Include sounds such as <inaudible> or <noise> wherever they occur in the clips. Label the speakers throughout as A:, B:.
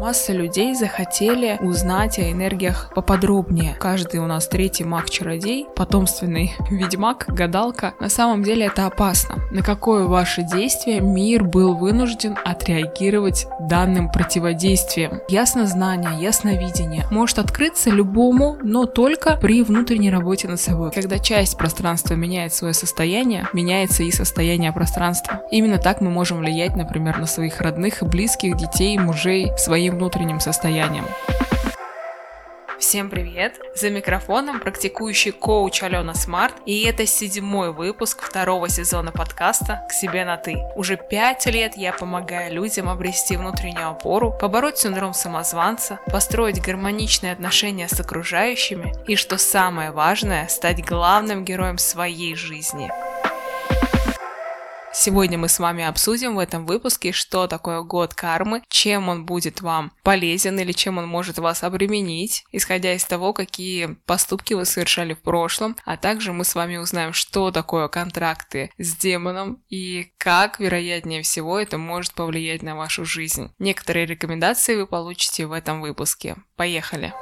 A: Масса людей захотели узнать о энергиях поподробнее. Каждый у нас третий маг-чародей, потомственный ведьмак, гадалка. На самом деле это опасно. На какое ваше действие мир был вынужден отреагировать данным противодействием? Ясно знание, ясновидение может открыться любому, но только при внутренней работе над собой. Когда часть пространства меняет свое состояние, меняется и состояние пространства. Именно так мы можем влиять, например, на своих родных и близких, детей, мужей, своим внутренним состоянием. Всем привет! За микрофоном практикующий коуч Алена Смарт, и это седьмой выпуск второго сезона подкаста «К себе на ты». Уже пять лет я помогаю людям обрести внутреннюю опору, побороть синдром самозванца, построить гармоничные отношения с окружающими и, что самое важное, стать главным героем своей жизни – Сегодня мы с вами обсудим в этом выпуске, что такое год кармы, чем он будет вам полезен или чем он может вас обременить, исходя из того, какие поступки вы совершали в прошлом, а также мы с вами узнаем, что такое контракты с демоном и как, вероятнее всего, это может повлиять на вашу жизнь. Некоторые рекомендации вы получите в этом выпуске. Поехали!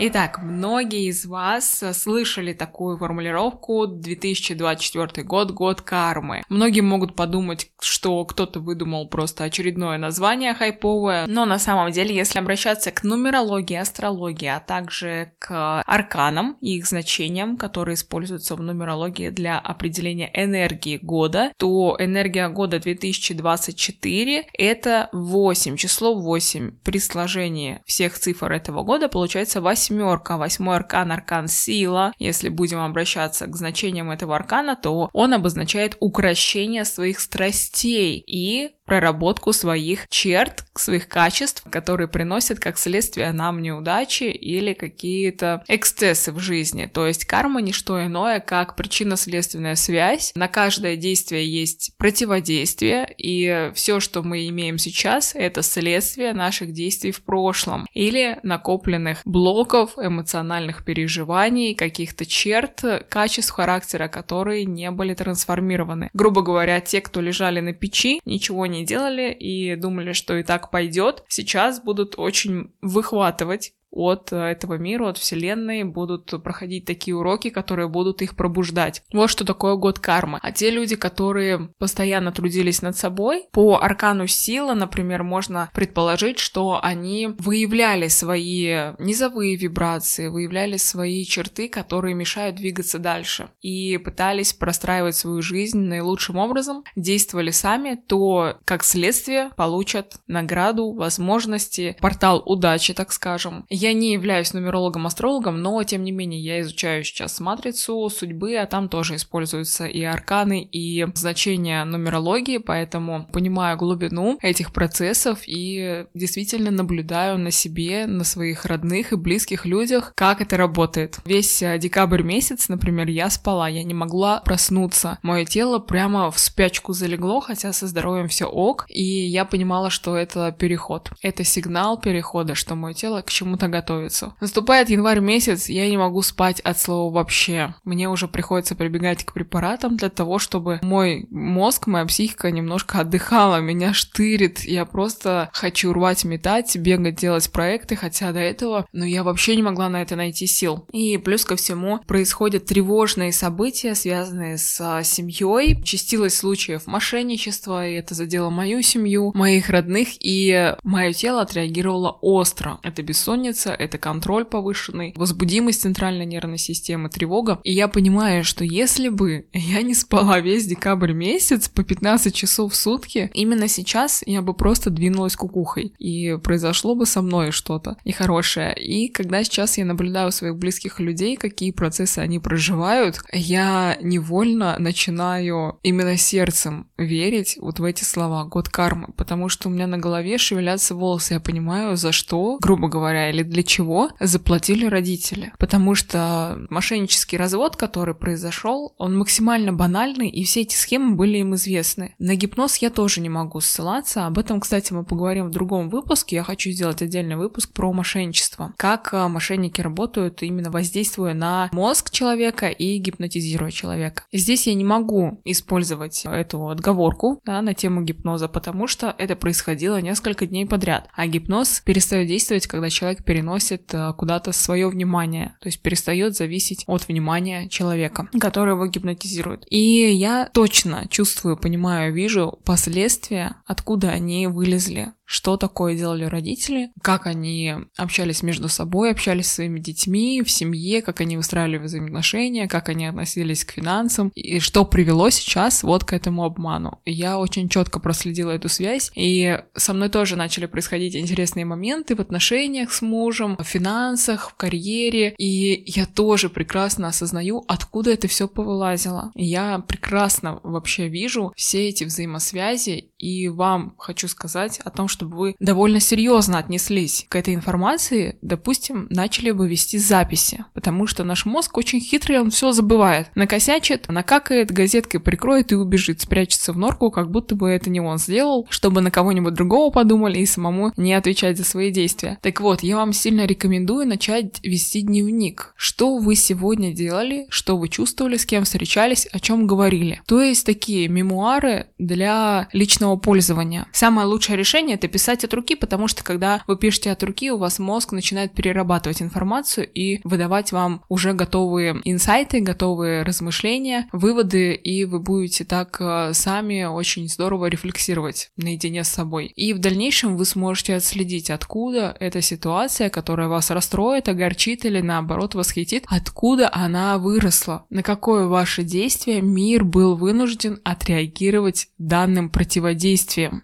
A: Итак, многие из вас слышали такую формулировку 2024 год, год кармы. Многие могут подумать, что кто-то выдумал просто очередное название хайповое, но на самом деле, если обращаться к нумерологии, астрологии, а также к арканам и их значениям, которые используются в нумерологии для определения энергии года, то энергия года 2024 это 8, число 8. При сложении всех цифр этого года получается 8 восьмерка, восьмой аркан, аркан сила. Если будем обращаться к значениям этого аркана, то он обозначает укращение своих страстей и проработку своих черт, своих качеств, которые приносят как следствие нам неудачи или какие-то эксцессы в жизни. То есть карма не что иное, как причинно-следственная связь. На каждое действие есть противодействие, и все, что мы имеем сейчас, это следствие наших действий в прошлом или накопленных блоков, эмоциональных переживаний, каких-то черт, качеств характера, которые не были трансформированы. Грубо говоря, те, кто лежали на печи, ничего не не делали и думали, что и так пойдет, сейчас будут очень выхватывать от э, этого мира, от Вселенной будут проходить такие уроки, которые будут их пробуждать. Вот что такое год кармы. А те люди, которые постоянно трудились над собой, по аркану сила, например, можно предположить, что они выявляли свои низовые вибрации, выявляли свои черты, которые мешают двигаться дальше, и пытались простраивать свою жизнь наилучшим образом, действовали сами, то, как следствие, получат награду, возможности, портал удачи, так скажем, я не являюсь нумерологом-астрологом, но тем не менее я изучаю сейчас матрицу судьбы, а там тоже используются и арканы, и значения нумерологии, поэтому понимаю глубину этих процессов и действительно наблюдаю на себе, на своих родных и близких людях, как это работает. Весь э, декабрь месяц, например, я спала, я не могла проснуться. Мое тело прямо в спячку залегло, хотя со здоровьем все ок, и я понимала, что это переход. Это сигнал перехода, что мое тело к чему-то готовиться. Наступает январь месяц, я не могу спать от слова вообще. Мне уже приходится прибегать к препаратам для того, чтобы мой мозг, моя психика немножко отдыхала, меня штырит. Я просто хочу рвать, метать, бегать, делать проекты, хотя до этого, но я вообще не могла на это найти сил. И плюс ко всему происходят тревожные события, связанные с а, семьей. Частилось случаев мошенничества, и это задело мою семью, моих родных, и мое тело отреагировало остро. Это бессонница, бессонница, это контроль повышенный, возбудимость центральной нервной системы, тревога. И я понимаю, что если бы <laughs> я не спала весь декабрь месяц по 15 часов в сутки, именно сейчас я бы просто двинулась кукухой. И произошло бы со мной что-то нехорошее. И когда сейчас я наблюдаю своих близких людей, какие процессы они проживают, я невольно начинаю именно сердцем верить вот в эти слова «год кармы», потому что у меня на голове шевелятся волосы, я понимаю, за что, грубо говоря, или для чего заплатили родители. Потому что мошеннический развод, который произошел, он максимально банальный, и все эти схемы были им известны. На гипноз я тоже не могу ссылаться. Об этом, кстати, мы поговорим в другом выпуске. Я хочу сделать отдельный выпуск про мошенничество. Как а, мошенники работают, именно воздействуя на мозг человека и гипнотизируя человека. Здесь я не могу использовать эту отговорку да, на тему гипноза, потому что это происходило несколько дней подряд. А гипноз перестает действовать, когда человек переносит а, куда-то свое внимание, то есть перестает зависеть от внимания человека, который его гипнотизирует. И я точно чувствую, понимаю, вижу последствия, откуда они вылезли что такое делали родители, как они общались между собой, общались с своими детьми в семье, как они выстраивали взаимоотношения, как они относились к финансам, и что привело сейчас вот к этому обману. Я очень четко проследила эту связь, и со мной тоже начали происходить интересные моменты в отношениях с мужем, в финансах, в карьере, и я тоже прекрасно осознаю, откуда это все повылазило. Я прекрасно вообще вижу все эти взаимосвязи, и вам хочу сказать о том, что чтобы вы довольно серьезно отнеслись к этой информации, допустим, начали бы вести записи, потому что наш мозг очень хитрый, он все забывает. Накосячит, накакает, газеткой прикроет и убежит, спрячется в норку, как будто бы это не он сделал, чтобы на кого-нибудь другого подумали и самому не отвечать за свои действия. Так вот, я вам сильно рекомендую начать вести дневник. Что вы сегодня делали, что вы чувствовали, с кем встречались, о чем говорили. То есть такие мемуары для личного пользования. Самое лучшее решение это писать от руки, потому что когда вы пишете от руки, у вас мозг начинает перерабатывать информацию и выдавать вам уже готовые инсайты, готовые размышления, выводы, и вы будете так э, сами очень здорово рефлексировать наедине с собой. И в дальнейшем вы сможете отследить, откуда эта ситуация, которая вас расстроит, огорчит или наоборот восхитит, откуда она выросла, на какое ваше действие мир был вынужден отреагировать данным противодействием.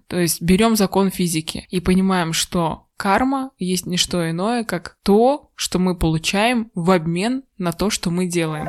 A: То есть берем закон физики и понимаем, что карма есть не что иное, как то, что мы получаем в обмен на то, что мы делаем.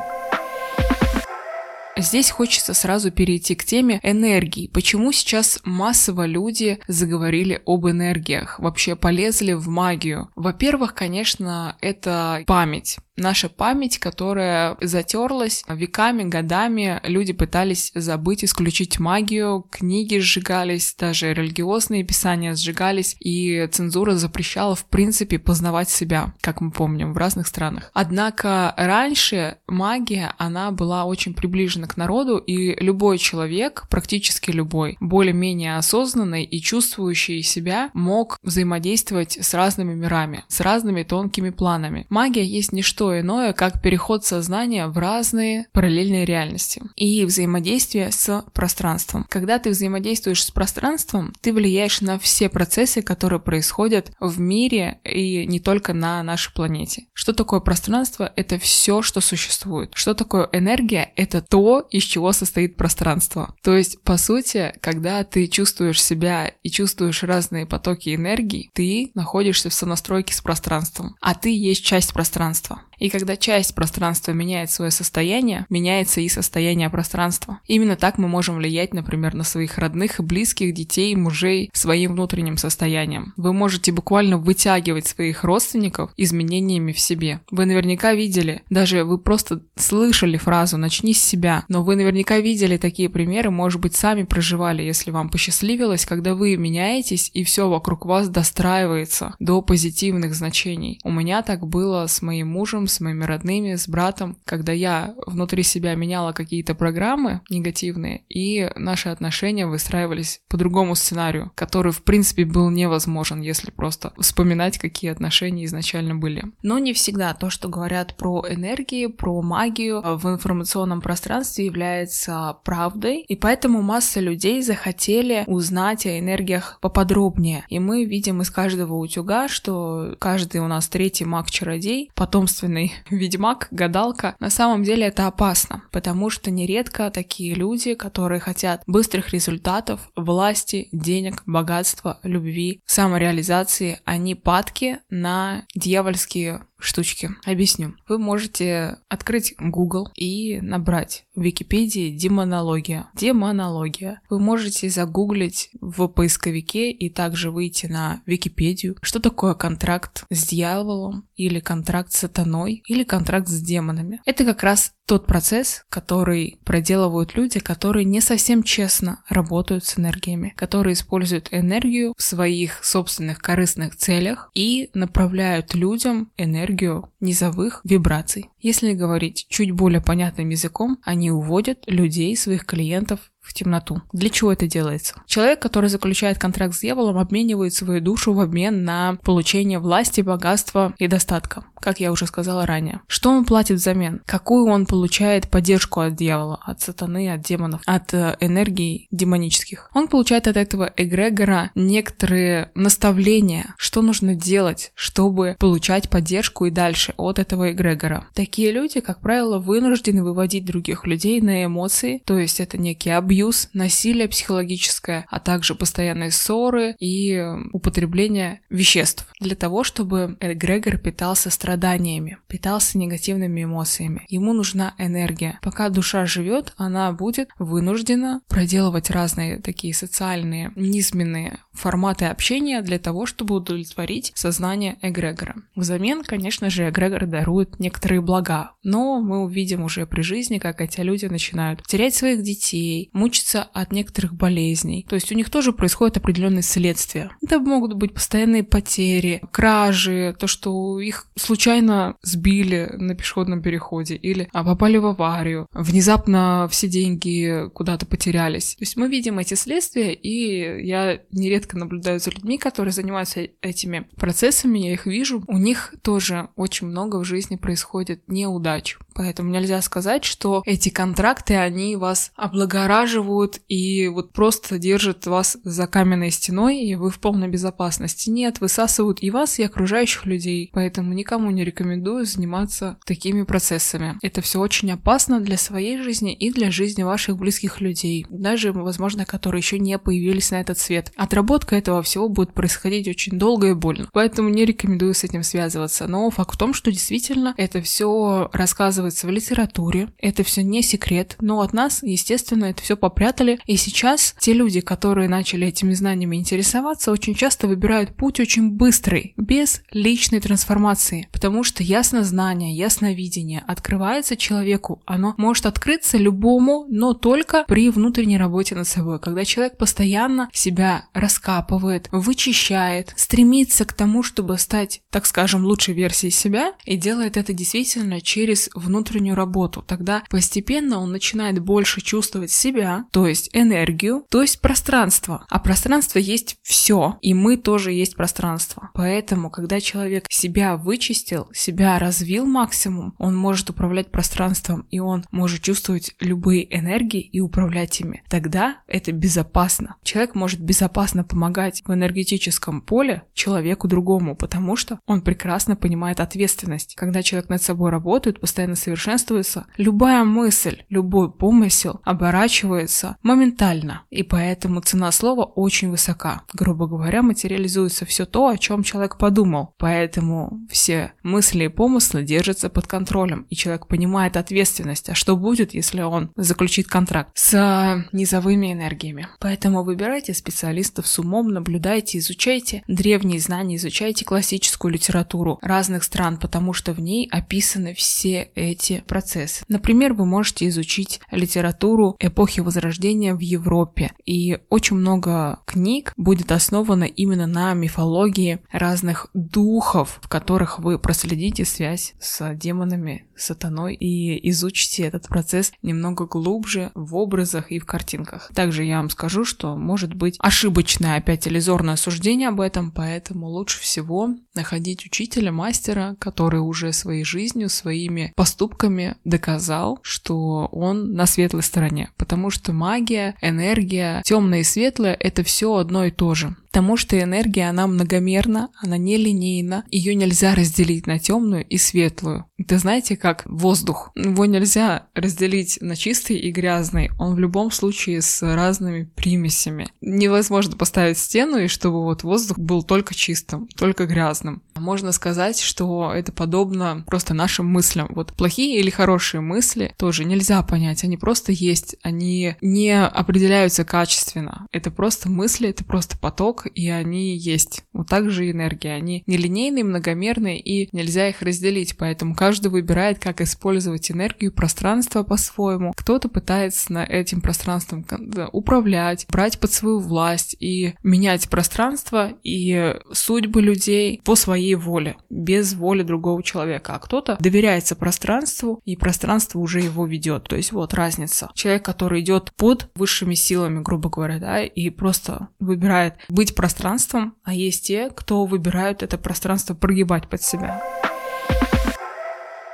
A: Здесь хочется сразу перейти к теме энергии. Почему сейчас массово люди заговорили об энергиях, вообще полезли в магию? Во-первых, конечно, это память наша память, которая затерлась веками, годами. Люди пытались забыть, исключить магию, книги сжигались, даже религиозные писания сжигались, и цензура запрещала, в принципе, познавать себя, как мы помним, в разных странах. Однако раньше магия, она была очень приближена к народу, и любой человек, практически любой, более-менее осознанный и чувствующий себя, мог взаимодействовать с разными мирами, с разными тонкими планами. Магия есть не что что иное, как переход сознания в разные параллельные реальности и взаимодействие с пространством. Когда ты взаимодействуешь с пространством, ты влияешь на все процессы, которые происходят в мире и не только на нашей планете. Что такое пространство? Это все, что существует. Что такое энергия? Это то, из чего состоит пространство. То есть, по сути, когда ты чувствуешь себя и чувствуешь разные потоки энергии, ты находишься в сонастройке с пространством, а ты есть часть пространства. И когда часть пространства меняет свое состояние, меняется и состояние пространства. Именно так мы можем влиять, например, на своих родных и близких, детей, мужей своим внутренним состоянием. Вы можете буквально вытягивать своих родственников изменениями в себе. Вы наверняка видели, даже вы просто слышали фразу «начни с себя», но вы наверняка видели такие примеры, может быть, сами проживали, если вам посчастливилось, когда вы меняетесь и все вокруг вас достраивается до позитивных значений. У меня так было с моим мужем, с моими родными, с братом, когда я внутри себя меняла какие-то программы негативные, и наши отношения выстраивались по другому сценарию, который, в принципе, был невозможен, если просто вспоминать, какие отношения изначально были. Но не всегда то, что говорят про энергии, про магию в информационном пространстве является правдой, и поэтому масса людей захотели узнать о энергиях поподробнее. И мы видим из каждого утюга, что каждый у нас третий маг-чародей, потомственный огненный ведьмак, гадалка, на самом деле это опасно, потому что нередко такие люди, которые хотят быстрых результатов, власти, денег, богатства, любви, самореализации, они падки на дьявольские штучки. Объясню. Вы можете открыть Google и набрать в Википедии демонология. Демонология. Вы можете загуглить в поисковике и также выйти на Википедию, что такое контракт с дьяволом или контракт с сатаной или контракт с демонами. Это как раз тот процесс, который проделывают люди, которые не совсем честно работают с энергиями, которые используют энергию в своих собственных корыстных целях и направляют людям энергию низовых вибраций. Если говорить чуть более понятным языком, они уводят людей, своих клиентов в темноту. Для чего это делается? Человек, который заключает контракт с дьяволом, обменивает свою душу в обмен на получение власти, богатства и достатка, как я уже сказала ранее. Что он платит взамен? Какую он получает поддержку от дьявола, от сатаны, от демонов, от э, энергий демонических? Он получает от этого эгрегора некоторые наставления, что нужно делать, чтобы получать поддержку и дальше от этого эгрегора. Такие люди, как правило, вынуждены выводить других людей на эмоции, то есть это некий объем абьюз, насилие психологическое, а также постоянные ссоры и употребление веществ для того, чтобы эгрегор питался страданиями, питался негативными эмоциями. Ему нужна энергия. Пока душа живет, она будет вынуждена проделывать разные такие социальные низменные форматы общения для того, чтобы удовлетворить сознание эгрегора. Взамен, конечно же, эгрегор дарует некоторые блага, но мы увидим уже при жизни, как эти люди начинают терять своих детей, мучиться от некоторых болезней. То есть у них тоже происходят определенные следствия. Это могут быть постоянные потери, кражи, то, что их случайно сбили на пешеходном переходе или а, попали в аварию, внезапно все деньги куда-то потерялись. То есть мы видим эти следствия, и я нередко наблюдаю за людьми, которые занимаются этими процессами, я их вижу. У них тоже очень много в жизни происходит неудач. Поэтому нельзя сказать, что эти контракты, они вас облагораживают и вот просто держат вас за каменной стеной, и вы в полной безопасности. Нет, высасывают и вас, и окружающих людей. Поэтому никому не рекомендую заниматься такими процессами. Это все очень опасно для своей жизни и для жизни ваших близких людей, даже, возможно, которые еще не появились на этот свет. Отработка этого всего будет происходить очень долго и больно. Поэтому не рекомендую с этим связываться. Но факт в том, что действительно это все рассказывает рассказывается в литературе, это все не секрет, но от нас, естественно, это все попрятали. И сейчас те люди, которые начали этими знаниями интересоваться, очень часто выбирают путь очень быстрый, без личной трансформации, потому что ясно знание, ясно видение открывается человеку, оно может открыться любому, но только при внутренней работе над собой, когда человек постоянно себя раскапывает, вычищает, стремится к тому, чтобы стать, так скажем, лучшей версией себя, и делает это действительно через внутреннюю работу. Тогда постепенно он начинает больше чувствовать себя, то есть энергию, то есть пространство. А пространство есть все, и мы тоже есть пространство. Поэтому, когда человек себя вычистил, себя развил максимум, он может управлять пространством, и он может чувствовать любые энергии и управлять ими. Тогда это безопасно. Человек может безопасно помогать в энергетическом поле человеку другому, потому что он прекрасно понимает ответственность. Когда человек над собой работает, постоянно совершенствуется, любая мысль, любой помысел оборачивается моментально, и поэтому цена слова очень высока. Грубо говоря, материализуется все то, о чем человек подумал, поэтому все мысли и помыслы держатся под контролем, и человек понимает ответственность, а что будет, если он заключит контракт с низовыми энергиями. Поэтому выбирайте специалистов с умом, наблюдайте, изучайте древние знания, изучайте классическую литературу разных стран, потому что в ней описаны все эти процессы. Например, вы можете изучить литературу эпохи Возрождения в Европе, и очень много книг будет основано именно на мифологии разных духов, в которых вы проследите связь с демонами, сатаной и изучите этот процесс немного глубже в образах и в картинках. Также я вам скажу, что может быть ошибочное опять иллюзорное суждение об этом, поэтому лучше всего находить учителя, мастера, который уже своей жизнью, своими поступками доказал, что он на светлой стороне. Потому что магия, энергия, темное и светлое — это все одно и то же. Потому что энергия, она многомерна, она нелинейна, ее нельзя разделить на темную и светлую. Это знаете, как воздух. Его нельзя разделить на чистый и грязный. Он в любом случае с разными примесями. Невозможно поставить стену, и чтобы вот воздух был только чистым, только грязным. Можно сказать, что это подобно просто нашим мыслям. Вот плохие или хорошие мысли тоже нельзя понять. Они просто есть. Они не определяются качественно. Это просто мысли, это просто поток, и они есть. Вот так же и энергия. Они нелинейные, многомерные, и нельзя их разделить. Поэтому каждый выбирает, как использовать энергию, пространство по-своему. Кто-то пытается на этим пространством управлять, брать под свою власть и менять пространство и судьбы людей по своей воле, без воли другого человека. А кто-то доверяется пространству, и пространство уже его ведет. То есть вот разница. Человек, который идет под высшими силами, грубо говоря, да, и просто выбирает быть пространством, а есть те, кто выбирают это пространство прогибать под себя.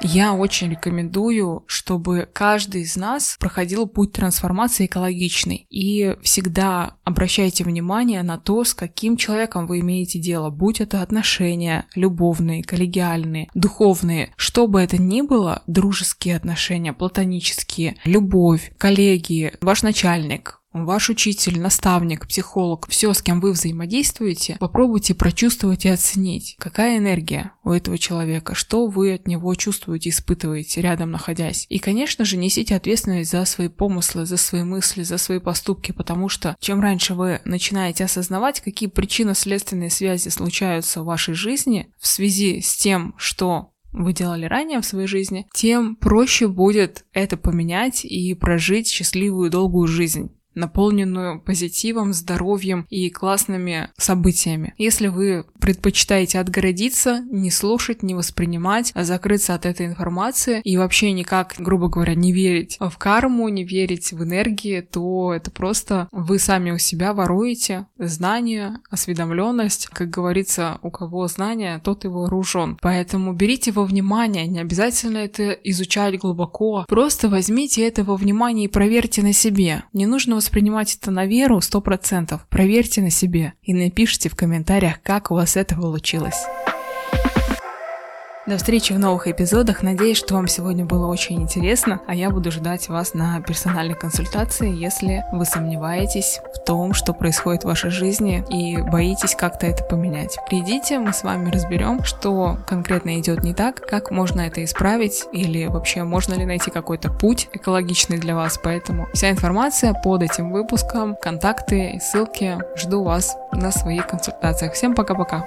A: Я очень рекомендую, чтобы каждый из нас проходил путь трансформации экологичный. И всегда обращайте внимание на то, с каким человеком вы имеете дело, будь это отношения любовные, коллегиальные, духовные, что бы это ни было, дружеские отношения, платонические, любовь, коллеги, ваш начальник, ваш учитель, наставник, психолог, все, с кем вы взаимодействуете, попробуйте прочувствовать и оценить, какая энергия у этого человека, что вы от него чувствуете, испытываете рядом находясь. И, конечно же, несите ответственность за свои помыслы, за свои мысли, за свои поступки, потому что чем раньше вы начинаете осознавать, какие причинно-следственные связи случаются в вашей жизни в связи с тем, что вы делали ранее в своей жизни, тем проще будет это поменять и прожить счастливую долгую жизнь наполненную позитивом, здоровьем и классными событиями. Если вы предпочитаете отгородиться, не слушать, не воспринимать, а закрыться от этой информации и вообще никак, грубо говоря, не верить в карму, не верить в энергии, то это просто вы сами у себя воруете знания, осведомленность. Как говорится, у кого знания, тот и вооружен. Поэтому берите во внимание, не обязательно это изучать глубоко, просто возьмите это во внимание и проверьте на себе. Не нужно воспринимать это на веру 100%. Проверьте на себе и напишите в комментариях, как у вас это получилось. До встречи в новых эпизодах. Надеюсь, что вам сегодня было очень интересно, а я буду ждать вас на персональной консультации, если вы сомневаетесь в том, что происходит в вашей жизни и боитесь как-то это поменять. Придите, мы с вами разберем, что конкретно идет не так, как можно это исправить или вообще можно ли найти какой-то путь экологичный для вас. Поэтому вся информация под этим выпуском, контакты ссылки жду вас на своих консультациях. Всем пока-пока!